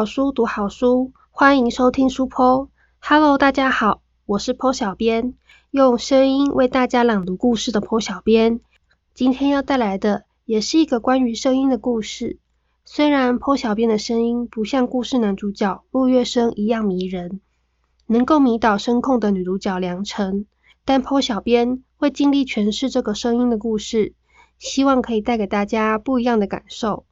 好书，读好书，欢迎收听书坡。Hello，大家好，我是坡小编，用声音为大家朗读故事的坡小编。今天要带来的也是一个关于声音的故事。虽然坡小编的声音不像故事男主角陆月笙一样迷人，能够迷倒声控的女主角梁晨，但坡小编会尽力诠释这个声音的故事，希望可以带给大家不一样的感受。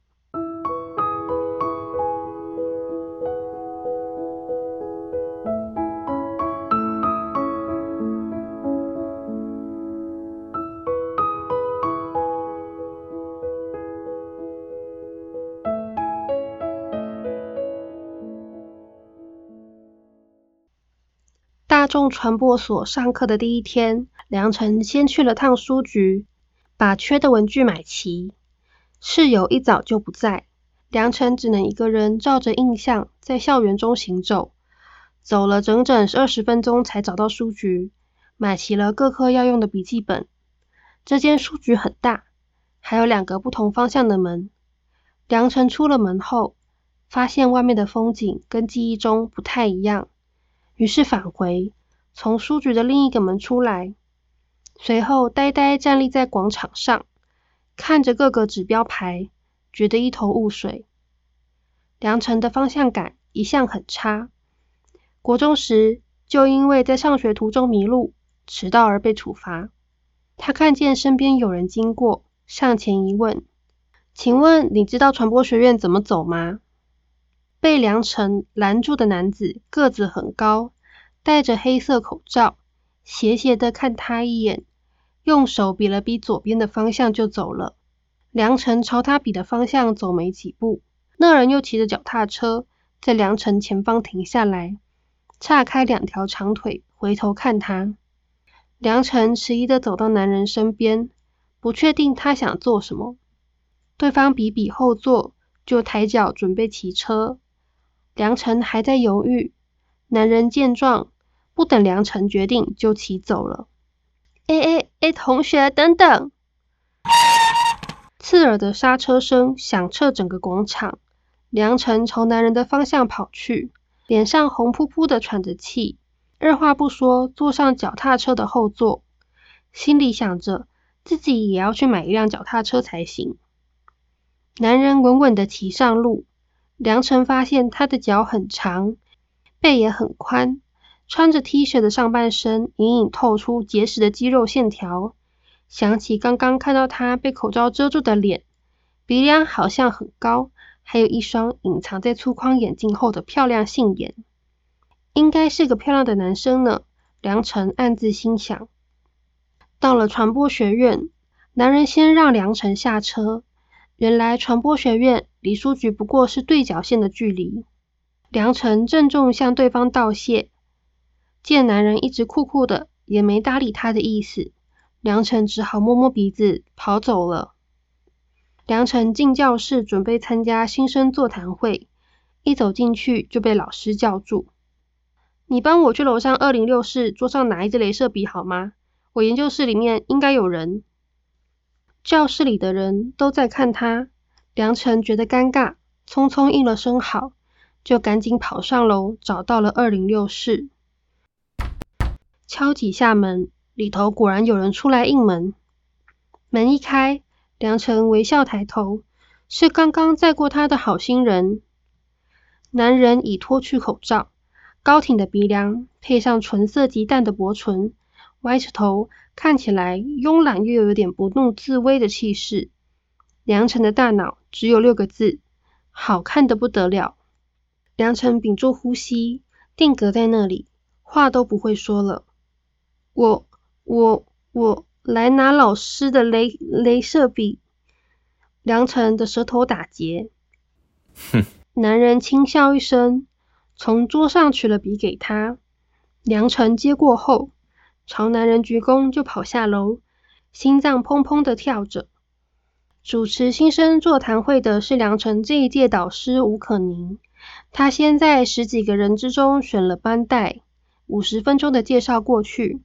众传播所上课的第一天，梁晨先去了趟书局，把缺的文具买齐。室友一早就不在，梁晨只能一个人照着印象在校园中行走，走了整整二十分钟才找到书局，买齐了各科要用的笔记本。这间书局很大，还有两个不同方向的门。梁晨出了门后，发现外面的风景跟记忆中不太一样。于是返回，从书局的另一个门出来，随后呆呆站立在广场上，看着各个指标牌，觉得一头雾水。梁晨的方向感一向很差，国中时就因为在上学途中迷路、迟到而被处罚。他看见身边有人经过，上前一问：“请问你知道传播学院怎么走吗？”被梁晨拦住的男子个子很高，戴着黑色口罩，斜斜的看他一眼，用手比了比左边的方向就走了。梁晨朝他比的方向走没几步，那人又骑着脚踏车在梁晨前方停下来，岔开两条长腿，回头看他。梁晨迟疑的走到男人身边，不确定他想做什么。对方比比后座，就抬脚准备骑车。梁晨还在犹豫，男人见状，不等梁晨决定，就骑走了。哎哎哎，同学，等等！刺耳的刹车声响彻整个广场。梁晨朝男人的方向跑去，脸上红扑扑的，喘着气，二话不说坐上脚踏车的后座，心里想着自己也要去买一辆脚踏车才行。男人稳稳的骑上路。梁晨发现他的脚很长，背也很宽，穿着 T 恤的上半身隐隐透出结实的肌肉线条。想起刚刚看到他被口罩遮住的脸，鼻梁好像很高，还有一双隐藏在粗框眼镜后的漂亮杏眼，应该是个漂亮的男生呢。梁晨暗自心想。到了传播学院，男人先让梁晨下车。原来传播学院离书局不过是对角线的距离。梁晨郑重向对方道谢，见男人一直酷酷的，也没搭理他的意思，梁晨只好摸摸鼻子跑走了。梁晨进教室准备参加新生座谈会，一走进去就被老师叫住：“你帮我去楼上二零六室桌上拿一支镭射笔好吗？我研究室里面应该有人。”教室里的人都在看他，梁晨觉得尴尬，匆匆应了声好，就赶紧跑上楼，找到了二零六室，敲几下门，里头果然有人出来应门。门一开，梁晨微笑抬头，是刚刚载过他的好心人。男人已脱去口罩，高挺的鼻梁配上纯色极淡的薄唇。歪着头，看起来慵懒又有点不怒自威的气势。梁晨的大脑只有六个字：好看的不得了。梁晨屏住呼吸，定格在那里，话都不会说了。我、我、我来拿老师的镭镭射笔。梁晨的舌头打结。哼。男人轻笑一声，从桌上取了笔给他。梁晨接过后。朝男人鞠躬，就跑下楼，心脏砰砰的跳着。主持新生座谈会的是梁晨这一届导师吴可宁，他先在十几个人之中选了班带，五十分钟的介绍过去，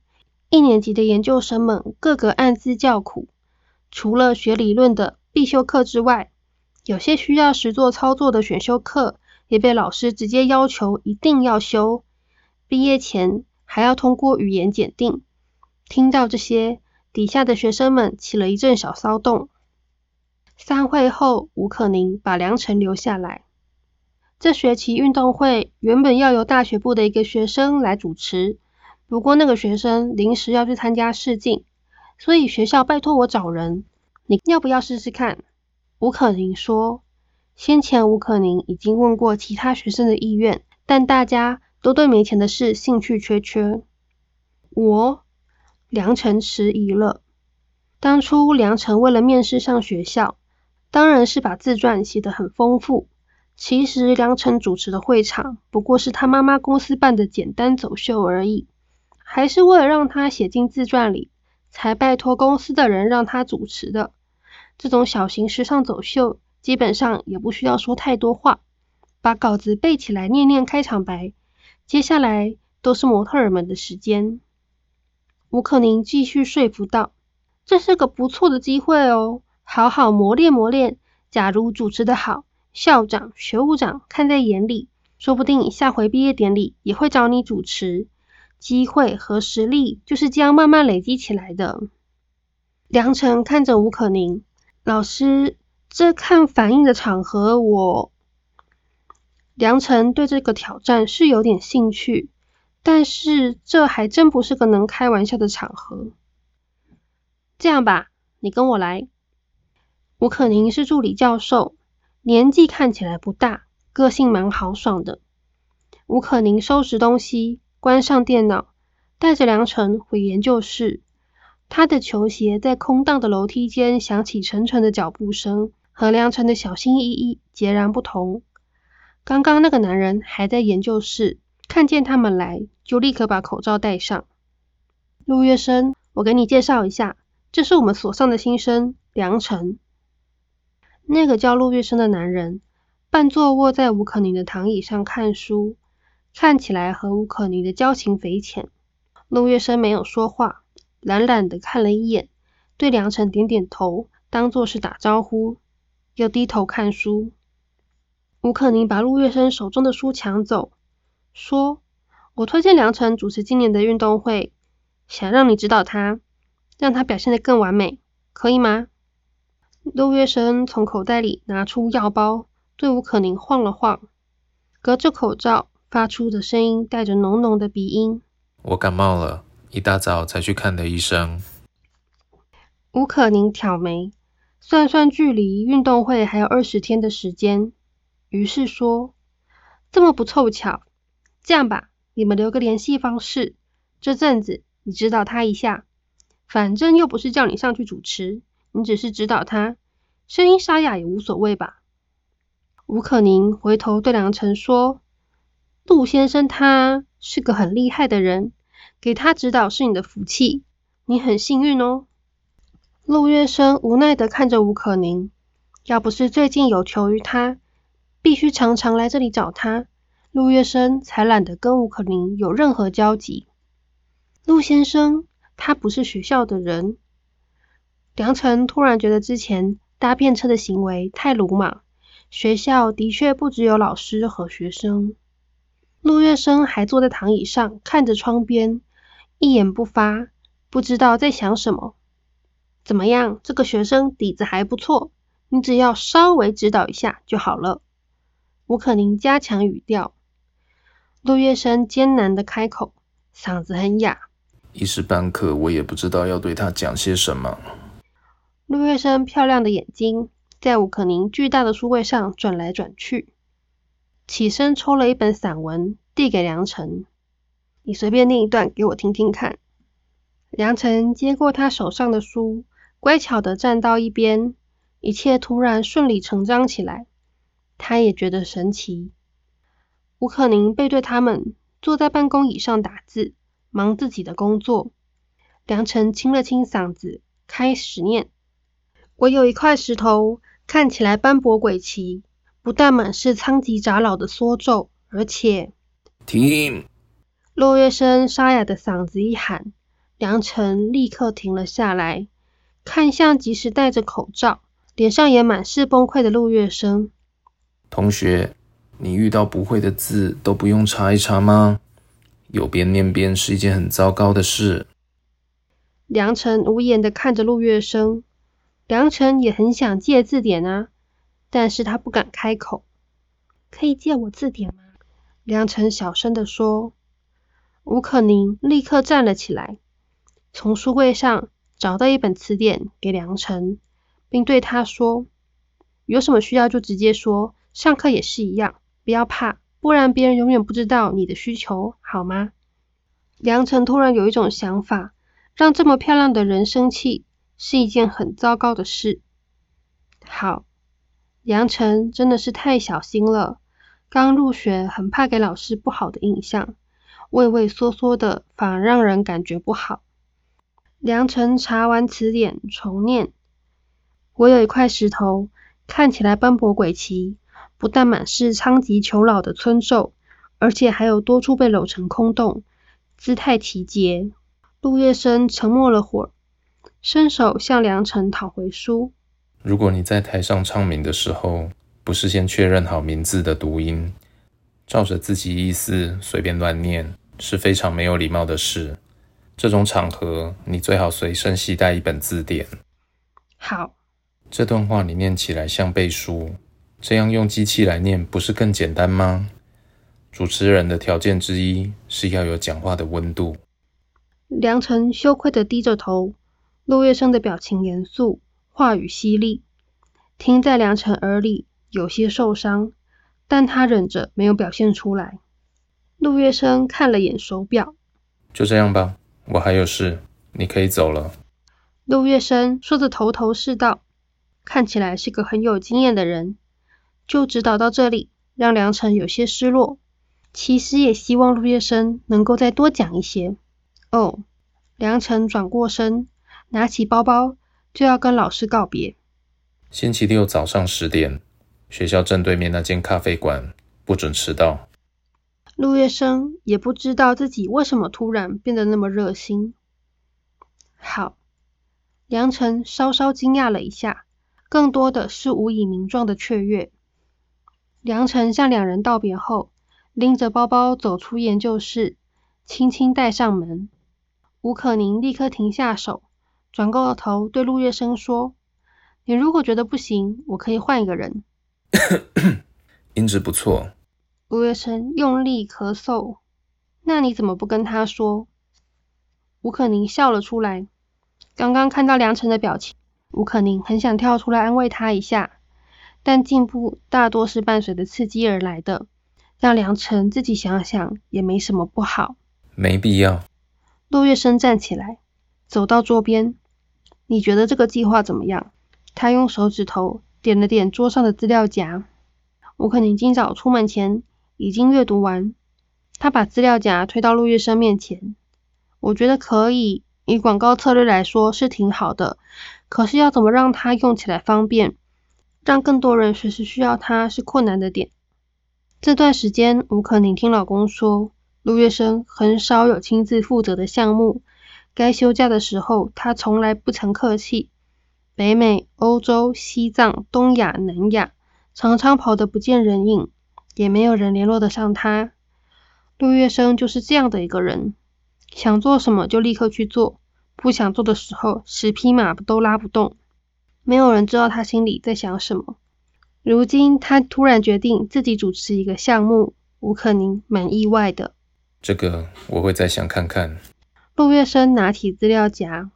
一年级的研究生们个个暗自叫苦，除了学理论的必修课之外，有些需要实做操作的选修课也被老师直接要求一定要修，毕业前还要通过语言检定。听到这些，底下的学生们起了一阵小骚动。散会后，吴可宁把梁晨留下来。这学期运动会原本要由大学部的一个学生来主持，不过那个学生临时要去参加试镜，所以学校拜托我找人。你要不要试试看？吴可宁说。先前吴可宁已经问过其他学生的意愿，但大家都对没钱的事兴趣缺缺。我，梁晨迟疑了。当初梁晨为了面试上学校，当然是把自传写得很丰富。其实梁晨主持的会场不过是他妈妈公司办的简单走秀而已，还是为了让他写进自传里，才拜托公司的人让他主持的。这种小型时尚走秀。基本上也不需要说太多话，把稿子背起来念念开场白，接下来都是模特儿们的时间。吴可宁继续说服道：“这是个不错的机会哦，好好磨练磨练。假如主持的好，校长、学务长看在眼里，说不定下回毕业典礼也会找你主持。机会和实力就是这样慢慢累积起来的。”梁晨看着吴可宁老师。这看反应的场合，我梁晨对这个挑战是有点兴趣，但是这还真不是个能开玩笑的场合。这样吧，你跟我来。吴可宁是助理教授，年纪看起来不大，个性蛮豪爽的。吴可宁收拾东西，关上电脑，带着梁晨回研究室。他的球鞋在空荡的楼梯间响起沉沉的脚步声。和梁晨的小心翼翼截然不同。刚刚那个男人还在研究室，看见他们来，就立刻把口罩戴上。陆月生，我给你介绍一下，这是我们所上的新生梁晨。那个叫陆月生的男人，半坐卧在吴可宁的躺椅上看书，看起来和吴可宁的交情匪浅。陆月生没有说话，懒懒的看了一眼，对梁晨点点头，当作是打招呼。又低头看书。吴可宁把陆月生手中的书抢走，说：“我推荐梁晨主持今年的运动会，想让你指导他，让他表现得更完美，可以吗？”陆月生从口袋里拿出药包，对吴可宁晃了晃，隔着口罩发出的声音带着浓浓的鼻音：“我感冒了，一大早才去看的医生。”吴可宁挑眉。算算距离运动会还有二十天的时间，于是说：“这么不凑巧，这样吧，你们留个联系方式，这阵子你指导他一下，反正又不是叫你上去主持，你只是指导他，声音沙哑也无所谓吧。”吴可宁回头对梁晨说：“陆先生他是个很厉害的人，给他指导是你的福气，你很幸运哦。”陆月生无奈的看着吴可宁，要不是最近有求于他，必须常常来这里找他，陆月生才懒得跟吴可宁有任何交集。陆先生，他不是学校的人。梁晨突然觉得之前搭便车的行为太鲁莽，学校的确不只有老师和学生。陆月生还坐在躺椅上看着窗边，一言不发，不知道在想什么。怎么样？这个学生底子还不错，你只要稍微指导一下就好了。吴可宁加强语调。陆月生艰难的开口，嗓子很哑。一时半刻我也不知道要对他讲些什么。陆月笙漂亮的眼睛在吴可宁巨大的书柜上转来转去，起身抽了一本散文递给梁晨：“你随便念一段给我听听看。”梁晨接过他手上的书。乖巧的站到一边，一切突然顺理成章起来。他也觉得神奇。吴可宁背对他们，坐在办公椅上打字，忙自己的工作。梁晨清了清嗓子，开始念：“我有一块石头，看起来斑驳诡奇，不但满是苍棘杂老的缩皱，而且……”停！落月生沙哑的嗓子一喊，梁晨立刻停了下来。看向即使戴着口罩、脸上也满是崩溃的陆月生。同学，你遇到不会的字都不用查一查吗？有边念边是一件很糟糕的事。梁晨无言的看着陆月生，梁晨也很想借字典啊，但是他不敢开口。可以借我字典吗？梁晨小声的说。吴可宁立刻站了起来，从书柜上找到一本词典给梁晨，并对他说：“有什么需要就直接说，上课也是一样，不要怕，不然别人永远不知道你的需求，好吗？”梁晨突然有一种想法，让这么漂亮的人生气是一件很糟糕的事。好，梁晨真的是太小心了，刚入学很怕给老师不好的印象。畏畏缩缩的，反而让人感觉不好。梁晨查完词典，重念：我有一块石头，看起来斑驳鬼奇，不但满是苍棘求老的村皱，而且还有多处被镂成空洞，姿态奇杰。陆月笙沉默了会儿，伸手向梁晨讨回书。如果你在台上唱名的时候，不是先确认好名字的读音，照着自己意思随便乱念。是非常没有礼貌的事。这种场合，你最好随身携带一本字典。好，这段话你念起来像背书，这样用机器来念不是更简单吗？主持人的条件之一是要有讲话的温度。梁晨羞愧的低着头，陆月笙的表情严肃，话语犀利，听在梁晨耳里有些受伤，但他忍着没有表现出来。陆月笙看了眼手表，就这样吧，我还有事，你可以走了。陆月笙说的头头是道，看起来是个很有经验的人，就指导到这里，让梁晨有些失落。其实也希望陆月笙能够再多讲一些。哦，梁晨转过身，拿起包包就要跟老师告别。星期六早上十点，学校正对面那间咖啡馆，不准迟到。陆月笙也不知道自己为什么突然变得那么热心。好，梁晨稍稍惊讶了一下，更多的是无以名状的雀跃。梁晨向两人道别后，拎着包包走出研究室，轻轻带上门。吴可宁立刻停下手，转过头对陆月笙说：“你如果觉得不行，我可以换一个人。”音质不错。陆月笙用力咳嗽，那你怎么不跟他说？吴可宁笑了出来。刚刚看到梁晨的表情，吴可宁很想跳出来安慰他一下，但进步大多是伴随着刺激而来的，让梁晨自己想想也没什么不好。没必要。陆月笙站起来，走到桌边。你觉得这个计划怎么样？他用手指头点了点桌上的资料夹。我可宁今早出门前。已经阅读完，他把资料夹推到陆月笙面前。我觉得可以，以广告策略来说是挺好的。可是要怎么让它用起来方便，让更多人随时需要它是困难的点。这段时间，吴可宁听老公说，陆月笙很少有亲自负责的项目。该休假的时候，他从来不曾客气。北美、欧洲、西藏、东亚、南亚，常常跑得不见人影。也没有人联络得上他。陆月笙就是这样的一个人，想做什么就立刻去做，不想做的时候十匹马都拉不动。没有人知道他心里在想什么。如今他突然决定自己主持一个项目，吴可宁蛮意外的。这个我会再想看看。陆月笙拿起资料夹，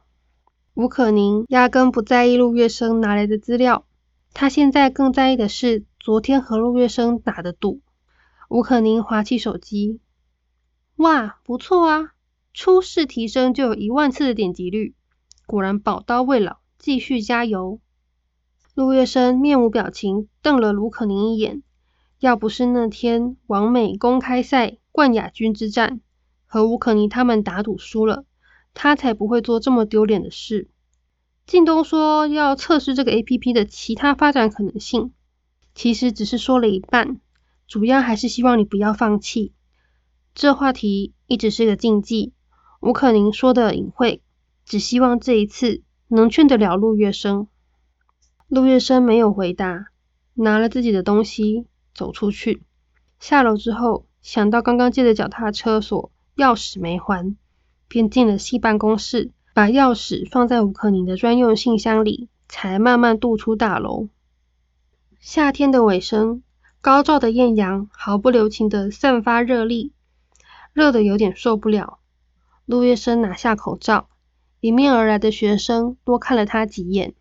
吴可宁压根不在意陆月笙拿来的资料，他现在更在意的是。昨天和陆月笙打的赌，吴可宁划起手机，哇，不错啊，初试提升就有一万次的点击率，果然宝刀未老，继续加油。陆月笙面无表情瞪了卢可宁一眼，要不是那天王美公开赛冠亚军之战和吴可妮他们打赌输了，他才不会做这么丢脸的事。靳东说要测试这个 A P P 的其他发展可能性。其实只是说了一半，主要还是希望你不要放弃。这话题一直是个禁忌。吴可宁说的隐晦，只希望这一次能劝得了陆月笙。陆月笙没有回答，拿了自己的东西走出去。下楼之后，想到刚刚借的脚踏车锁钥匙没还，便进了系办公室，把钥匙放在吴可宁的专用信箱里，才慢慢渡出大楼。夏天的尾声，高照的艳阳毫不留情的散发热力，热的有点受不了。陆月生拿下口罩，迎面而来的学生多看了他几眼。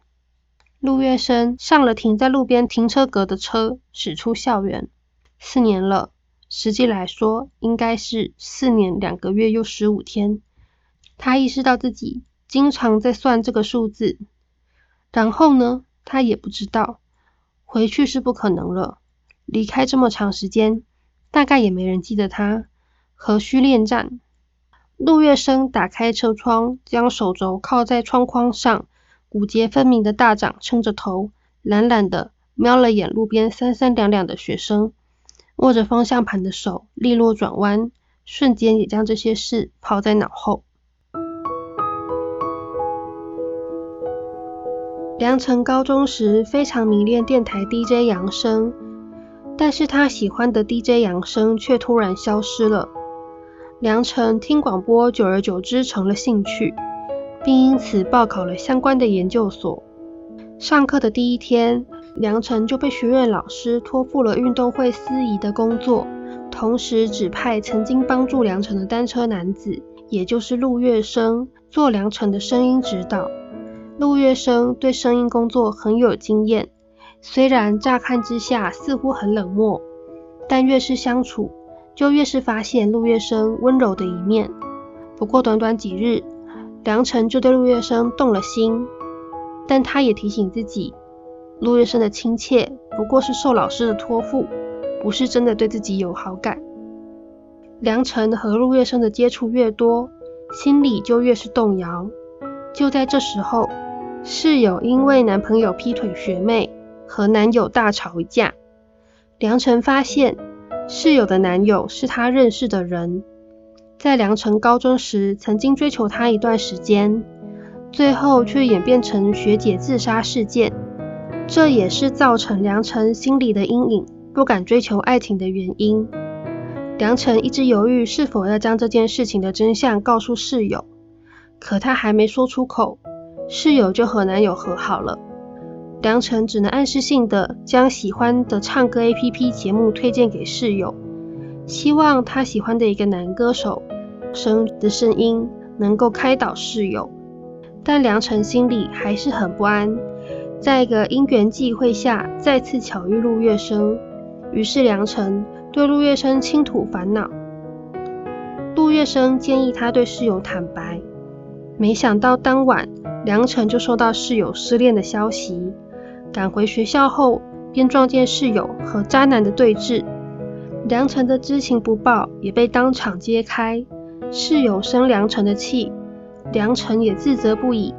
陆月生上了停在路边停车格的车，驶出校园。四年了，实际来说应该是四年两个月又十五天。他意识到自己经常在算这个数字，然后呢，他也不知道。回去是不可能了，离开这么长时间，大概也没人记得他，何须恋战？陆月生打开车窗，将手肘靠在窗框上，骨节分明的大掌撑着头，懒懒的瞄了眼路边三三两两的学生，握着方向盘的手利落转弯，瞬间也将这些事抛在脑后。梁晨高中时非常迷恋电台 DJ 杨声，但是他喜欢的 DJ 杨声却突然消失了。梁晨听广播，久而久之成了兴趣，并因此报考了相关的研究所。上课的第一天，梁晨就被学院老师托付了运动会司仪的工作，同时指派曾经帮助梁晨的单车男子，也就是陆月生，做梁晨的声音指导。陆月生对声音工作很有经验，虽然乍看之下似乎很冷漠，但越是相处，就越是发现陆月生温柔的一面。不过短短几日，梁晨就对陆月生动了心，但他也提醒自己，陆月生的亲切不过是受老师的托付，不是真的对自己有好感。梁晨和陆月生的接触越多，心里就越是动摇。就在这时候。室友因为男朋友劈腿学妹，和男友大吵一架。梁晨发现室友的男友是他认识的人，在梁晨高中时曾经追求她一段时间，最后却演变成学姐自杀事件。这也是造成梁晨心里的阴影，不敢追求爱情的原因。梁晨一直犹豫是否要将这件事情的真相告诉室友，可他还没说出口。室友就和男友和好了，梁晨只能暗示性的将喜欢的唱歌 APP 节目推荐给室友，希望他喜欢的一个男歌手声的声音能够开导室友。但梁晨心里还是很不安，在一个因缘际会下再次巧遇陆月生，于是梁辰对陆月生倾吐烦恼。陆月生建议他对室友坦白，没想到当晚。梁辰就收到室友失恋的消息，赶回学校后便撞见室友和渣男的对峙。梁辰的知情不报也被当场揭开，室友生梁辰的气，梁辰也自责不已。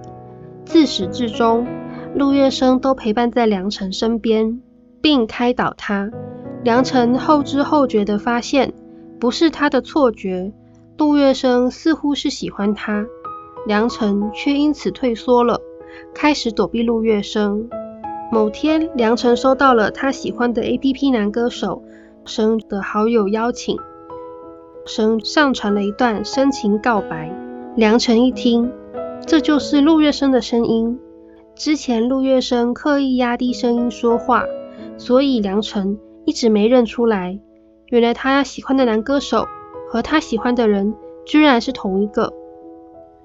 自始至终，陆月笙都陪伴在梁辰身边，并开导他。梁辰后知后觉地发现，不是他的错觉，陆月笙似乎是喜欢他。梁晨却因此退缩了，开始躲避陆月笙。某天，梁晨收到了他喜欢的 A.P.P 男歌手生的好友邀请，生上传了一段深情告白。梁晨一听，这就是陆月笙的声音。之前陆月笙刻意压低声音说话，所以梁晨一直没认出来。原来他喜欢的男歌手和他喜欢的人居然是同一个。《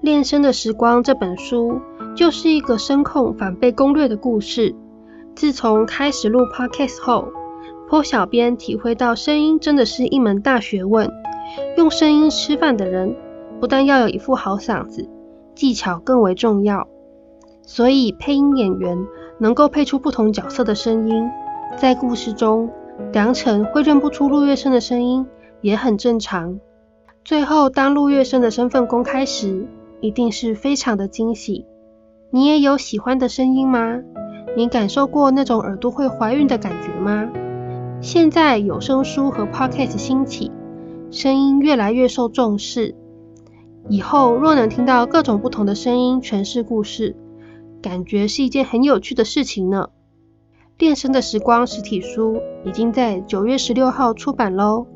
练声的时光》这本书就是一个声控反被攻略的故事。自从开始录 podcast 后，坡小编体会到声音真的是一门大学问。用声音吃饭的人，不但要有一副好嗓子，技巧更为重要。所以配音演员能够配出不同角色的声音，在故事中，梁晨会认不出陆月生的声音也很正常。最后，当陆月生的身份公开时，一定是非常的惊喜。你也有喜欢的声音吗？你感受过那种耳朵会怀孕的感觉吗？现在有声书和 podcast 兴起，声音越来越受重视。以后若能听到各种不同的声音诠释故事，感觉是一件很有趣的事情呢。练声的时光实体书已经在九月十六号出版喽。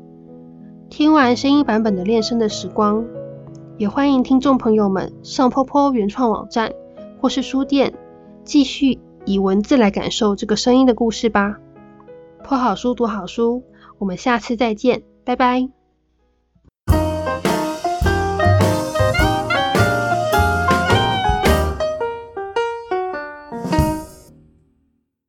听完声音版本的练声的时光，也欢迎听众朋友们上坡坡原创网站或是书店，继续以文字来感受这个声音的故事吧。破好书，读好书，我们下次再见，拜拜。